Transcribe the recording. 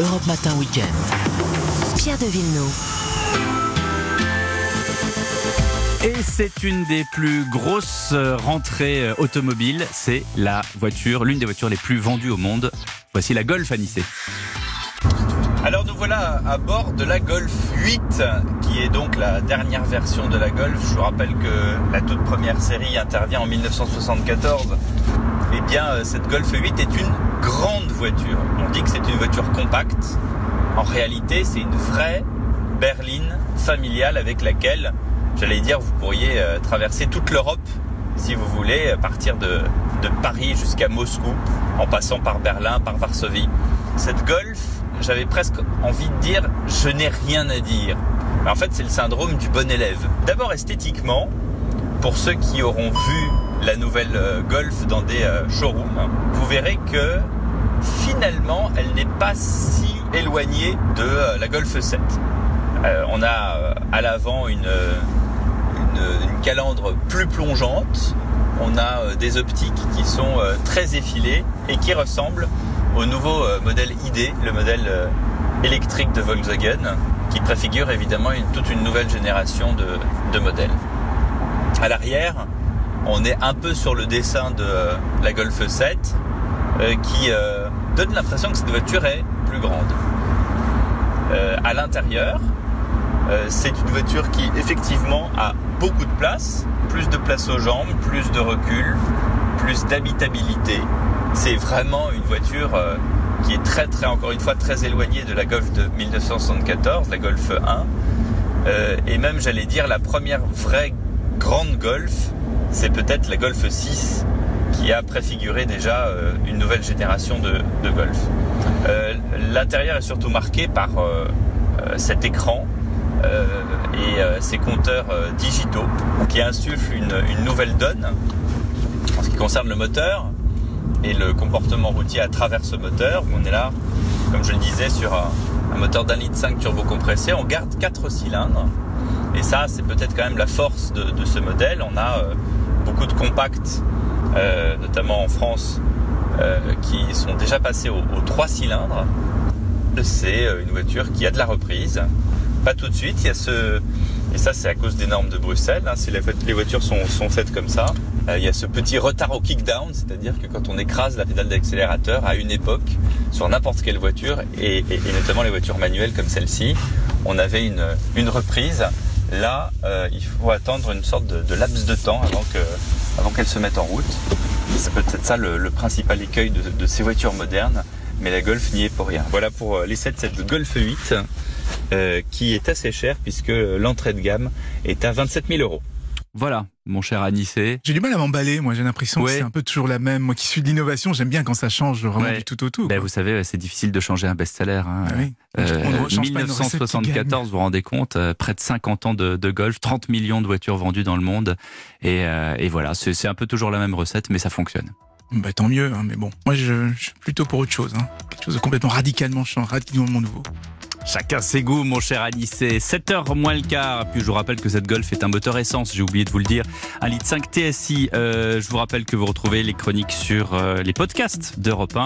Europe Matin Weekend. Pierre de Villeneuve. Et c'est une des plus grosses rentrées euh, automobiles. C'est la voiture, l'une des voitures les plus vendues au monde. Voici la Golf à Nice. Alors nous voilà à bord de la Golf 8, qui est donc la dernière version de la Golf. Je vous rappelle que la toute première série intervient en 1974. Eh bien, euh, cette Golf 8 est une grande voiture. On dit que c'est une voiture compacte. En réalité, c'est une vraie berline familiale avec laquelle j'allais dire, vous pourriez euh, traverser toute l'Europe si vous voulez, partir de, de Paris jusqu'à Moscou, en passant par Berlin, par Varsovie. Cette Golf, j'avais presque envie de dire, je n'ai rien à dire. En fait, c'est le syndrome du bon élève. D'abord esthétiquement, pour ceux qui auront vu la nouvelle euh, Golf dans des euh, showrooms, vous verrez que finalement, elle n'est pas si éloignée de la Golf 7. on a à l'avant une calandre plus plongeante. On a euh, des optiques qui sont euh, très effilées et qui ressemblent au nouveau euh, modèle ID, le modèle électrique de Volkswagen, qui préfigure évidemment toute une nouvelle génération de, modèles. À l'arrière, on est un peu sur le dessin de la Golf 7, qui donne l'impression que cette voiture est plus grande. à l'intérieur, c'est une voiture qui effectivement a beaucoup de place, plus de place aux jambes, plus de recul, plus d'habitabilité. C'est vraiment une voiture euh, qui est très très encore une fois très éloignée de la Golf de 1974, la Golf 1. Euh, et même j'allais dire la première vraie grande Golf, c'est peut-être la Golf 6 qui a préfiguré déjà euh, une nouvelle génération de, Golf. L'intérieur est surtout marqué par cet écran euh, et euh, ces compteurs euh, digitaux qui insufflent une, nouvelle donne en ce qui concerne le moteur et le comportement routier à travers ce moteur. On est là, comme je le disais, sur un, moteur d'un litre 5 turbo compressé. On garde 4 cylindres. Et ça, c'est peut-être quand même la force de, ce modèle. On a beaucoup de compacts, notamment en France, qui sont déjà passés aux, aux 3 cylindres. C'est une voiture qui a de la reprise, pas tout de suite. Il y a ce et ça c'est à cause des normes de Bruxelles. Hein, les voitures sont, faites comme ça. Euh, il y a ce petit retard au kickdown, c'est-à-dire que quand on écrase la pédale d'accélérateur à une époque sur n'importe quelle voiture et, notamment les voitures manuelles comme celle-ci, on avait une reprise. Là, euh, il faut attendre une sorte de, laps de temps avant que avant qu'elle se mette en route. C'est peut-être ça le, principal écueil de, ces voitures modernes, mais la Golf n'y est pour rien. Voilà pour euh, de cette Golf 8. Euh, qui est assez cher puisque l'entrée de gamme est à 27 000 euros. Voilà, mon cher Anissé. J'ai du mal à m'emballer, moi j'ai l'impression que c'est un peu toujours la même. Moi qui suis de l'innovation, j'aime bien quand ça change vraiment du tout au tout. Ben, vous savez, c'est difficile de changer un best-seller. Hein. Ah oui. euh, 1974, vous vous rendez compte, euh, près de 50 ans de, de, golf, 30 millions de voitures vendues dans le monde. Et, euh, et voilà, c'est un peu toujours la même recette, mais ça fonctionne. Bah, tant mieux, hein, mais bon, moi je, je, suis plutôt pour autre chose. Hein. Quelque chose de complètement radicalement radicalement nouveau. Chacun ses goûts, mon cher Anissé. 7h moins le quart. Puis je vous rappelle que cette Golf est un moteur essence, j'ai oublié de vous le dire. Un litre 5 TSI. Euh, je vous rappelle que vous retrouvez les chroniques sur euh, les podcasts d'Europe 1.